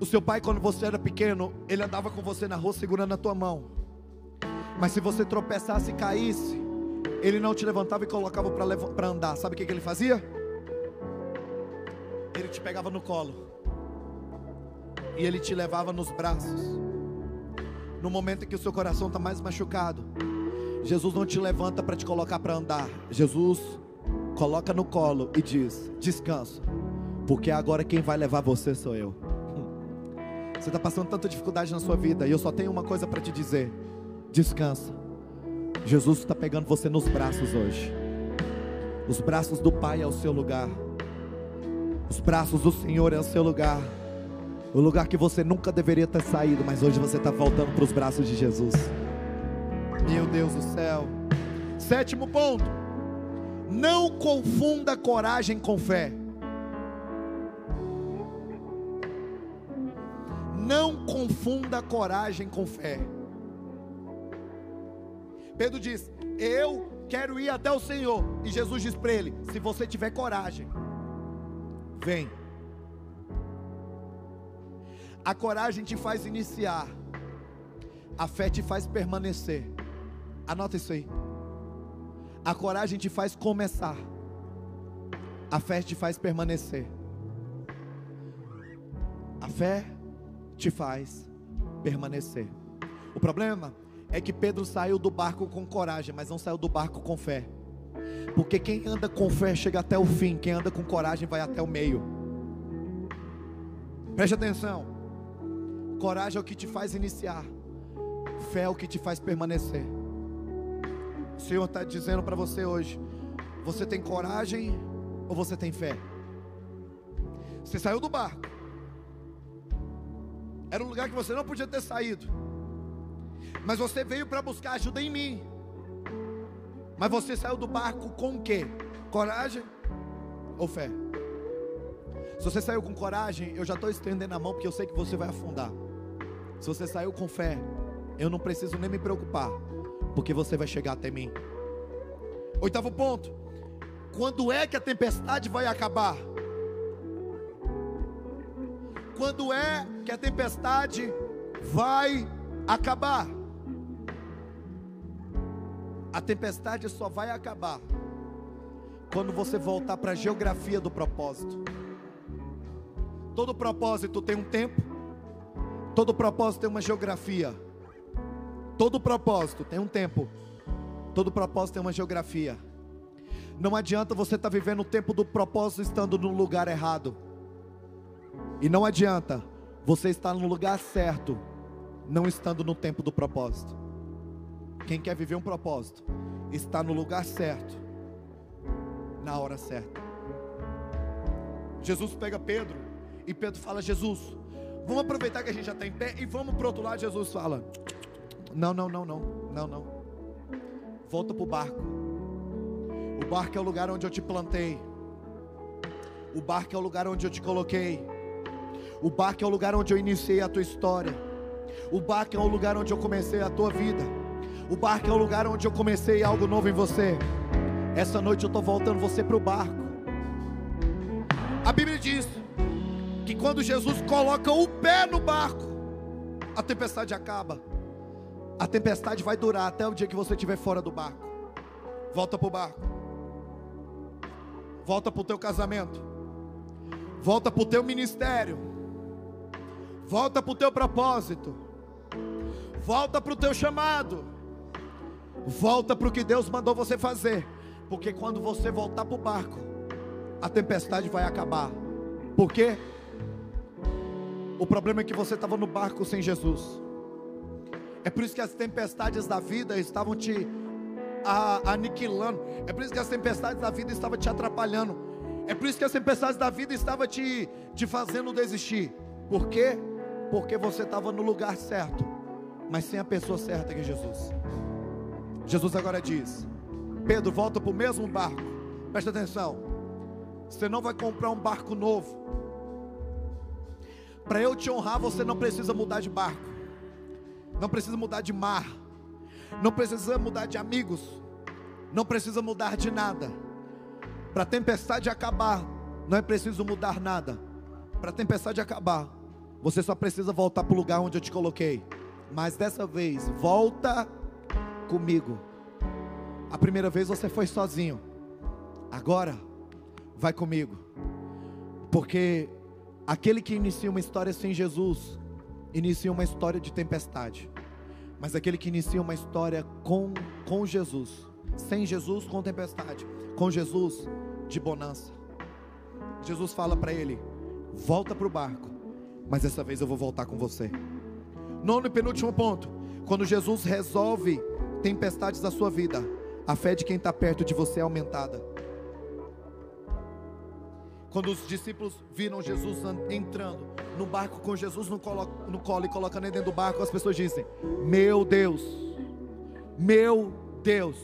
O seu pai, quando você era pequeno, ele andava com você na rua segurando a tua mão. Mas se você tropeçasse e caísse, ele não te levantava e colocava para andar. Sabe o que, que ele fazia? Ele te pegava no colo. E ele te levava nos braços. No momento em que o seu coração está mais machucado, Jesus não te levanta para te colocar para andar. Jesus coloca no colo e diz: Descansa, porque agora quem vai levar você sou eu. Você está passando tanta dificuldade na sua vida e eu só tenho uma coisa para te dizer: descansa. Jesus está pegando você nos braços hoje. Os braços do Pai é o seu lugar. Os braços do Senhor é o seu lugar. O lugar que você nunca deveria ter saído, mas hoje você está voltando para os braços de Jesus. Meu Deus do céu. Sétimo ponto. Não confunda coragem com fé. Não confunda coragem com fé. Pedro diz: Eu quero ir até o Senhor. E Jesus diz para ele: Se você tiver coragem, vem. A coragem te faz iniciar, a fé te faz permanecer. Anota isso aí. A coragem te faz começar, a fé te faz permanecer. A fé te faz permanecer. O problema é que Pedro saiu do barco com coragem, mas não saiu do barco com fé. Porque quem anda com fé chega até o fim, quem anda com coragem vai até o meio. Preste atenção. Coragem é o que te faz iniciar, fé é o que te faz permanecer. O Senhor está dizendo para você hoje: você tem coragem ou você tem fé? Você saiu do barco, era um lugar que você não podia ter saído. Mas você veio para buscar ajuda em mim. Mas você saiu do barco com o quê? Coragem ou fé? Se você saiu com coragem, eu já estou estendendo a mão porque eu sei que você vai afundar. Se você saiu com fé, eu não preciso nem me preocupar, porque você vai chegar até mim. Oitavo ponto: quando é que a tempestade vai acabar? quando é que a tempestade vai acabar? A tempestade só vai acabar quando você voltar para a geografia do propósito. Todo propósito tem um tempo, todo propósito tem uma geografia. Todo propósito tem um tempo, todo propósito tem uma geografia. Não adianta você estar tá vivendo o tempo do propósito estando no lugar errado. E não adianta você estar no lugar certo, não estando no tempo do propósito. Quem quer viver um propósito, está no lugar certo, na hora certa. Jesus pega Pedro e Pedro fala: Jesus, vamos aproveitar que a gente já está em pé e vamos para o outro lado. Jesus fala: Não, não, não, não, não, não. Volta para o barco. O barco é o lugar onde eu te plantei. O barco é o lugar onde eu te coloquei. O barco é o lugar onde eu iniciei a tua história. O barco é o lugar onde eu comecei a tua vida. O barco é o lugar onde eu comecei algo novo em você. Essa noite eu estou voltando você para o barco. A Bíblia diz que quando Jesus coloca o pé no barco, a tempestade acaba. A tempestade vai durar até o dia que você estiver fora do barco. Volta para o barco. Volta para o teu casamento. Volta para o teu ministério. Volta para o teu propósito. Volta para o teu chamado. Volta para o que Deus mandou você fazer. Porque quando você voltar para o barco, a tempestade vai acabar. Por quê? O problema é que você estava no barco sem Jesus. É por isso que as tempestades da vida estavam te aniquilando. É por isso que as tempestades da vida estavam te atrapalhando. É por isso que as tempestades da vida estavam te, te fazendo desistir. Por quê? Porque você estava no lugar certo, mas sem a pessoa certa que é Jesus. Jesus agora diz: Pedro, volta para o mesmo barco. Presta atenção. Você não vai comprar um barco novo. Para eu te honrar, você não precisa mudar de barco. Não precisa mudar de mar. Não precisa mudar de amigos. Não precisa mudar de nada. Para a tempestade acabar, não é preciso mudar nada. Para a tempestade acabar, você só precisa voltar para o lugar onde eu te coloquei. Mas dessa vez, volta comigo. A primeira vez você foi sozinho. Agora, vai comigo. Porque aquele que inicia uma história sem Jesus, inicia uma história de tempestade. Mas aquele que inicia uma história com, com Jesus, sem Jesus, com tempestade. Com Jesus, de bonança. Jesus fala para ele: volta para o barco, mas dessa vez eu vou voltar com você. Nono e penúltimo ponto: quando Jesus resolve tempestades da sua vida, a fé de quem está perto de você é aumentada. Quando os discípulos viram Jesus entrando no barco com Jesus no colo, no colo e colocando ele dentro do barco, as pessoas dizem: Meu Deus, meu Deus,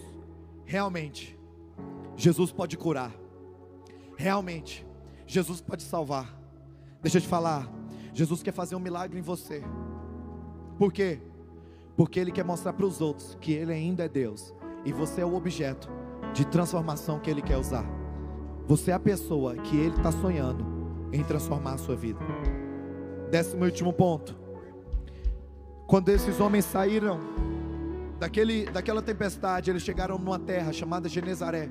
realmente, Jesus pode curar, realmente, Jesus pode salvar. Deixa eu te falar, Jesus quer fazer um milagre em você, por quê? Porque Ele quer mostrar para os outros que Ele ainda é Deus e você é o objeto de transformação que Ele quer usar. Você é a pessoa que Ele está sonhando em transformar a sua vida. Décimo último ponto. Quando esses homens saíram daquele, daquela tempestade, eles chegaram numa terra chamada Genezaré.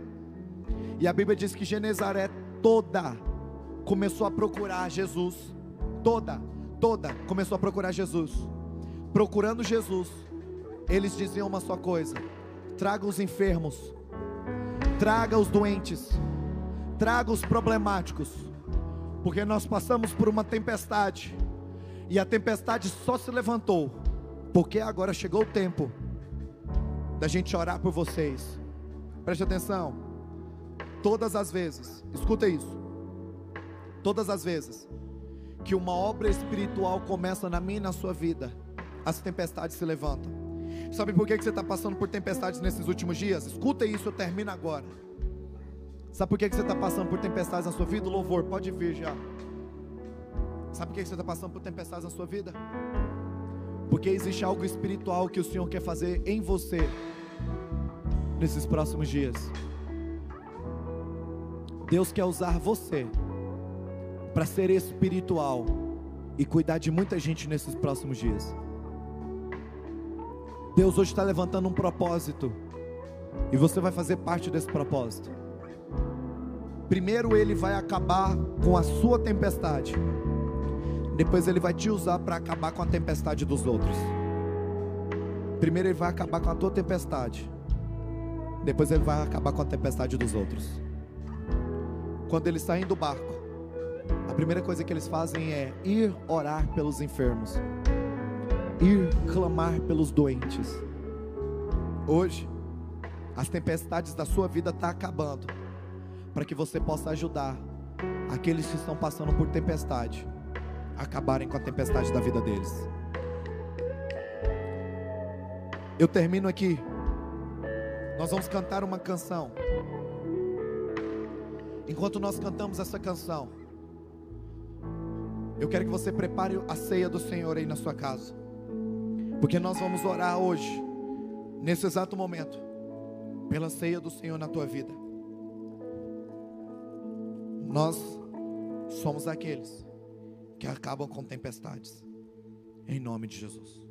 E a Bíblia diz que Genezaré toda começou a procurar Jesus. Toda, toda começou a procurar Jesus. Procurando Jesus, eles diziam uma só coisa: traga os enfermos, traga os doentes, traga os problemáticos, porque nós passamos por uma tempestade, e a tempestade só se levantou, porque agora chegou o tempo da gente orar por vocês. Preste atenção, todas as vezes, escuta isso, todas as vezes que uma obra espiritual começa na minha e na sua vida, as tempestades se levantam. Sabe por que você está passando por tempestades nesses últimos dias? Escuta isso, eu termino agora. Sabe por que você está passando por tempestades na sua vida? Louvor, pode vir já. Sabe por que você está passando por tempestades na sua vida? Porque existe algo espiritual que o Senhor quer fazer em você nesses próximos dias. Deus quer usar você para ser espiritual e cuidar de muita gente nesses próximos dias. Deus hoje está levantando um propósito. E você vai fazer parte desse propósito. Primeiro ele vai acabar com a sua tempestade. Depois ele vai te usar para acabar com a tempestade dos outros. Primeiro ele vai acabar com a tua tempestade. Depois ele vai acabar com a tempestade dos outros. Quando eles saem do barco, a primeira coisa que eles fazem é ir orar pelos enfermos ir clamar pelos doentes. Hoje, as tempestades da sua vida estão tá acabando, para que você possa ajudar aqueles que estão passando por tempestade a acabarem com a tempestade da vida deles. Eu termino aqui. Nós vamos cantar uma canção. enquanto nós cantamos essa canção, eu quero que você prepare a ceia do Senhor aí na sua casa. Porque nós vamos orar hoje, nesse exato momento, pela ceia do Senhor na tua vida. Nós somos aqueles que acabam com tempestades. Em nome de Jesus.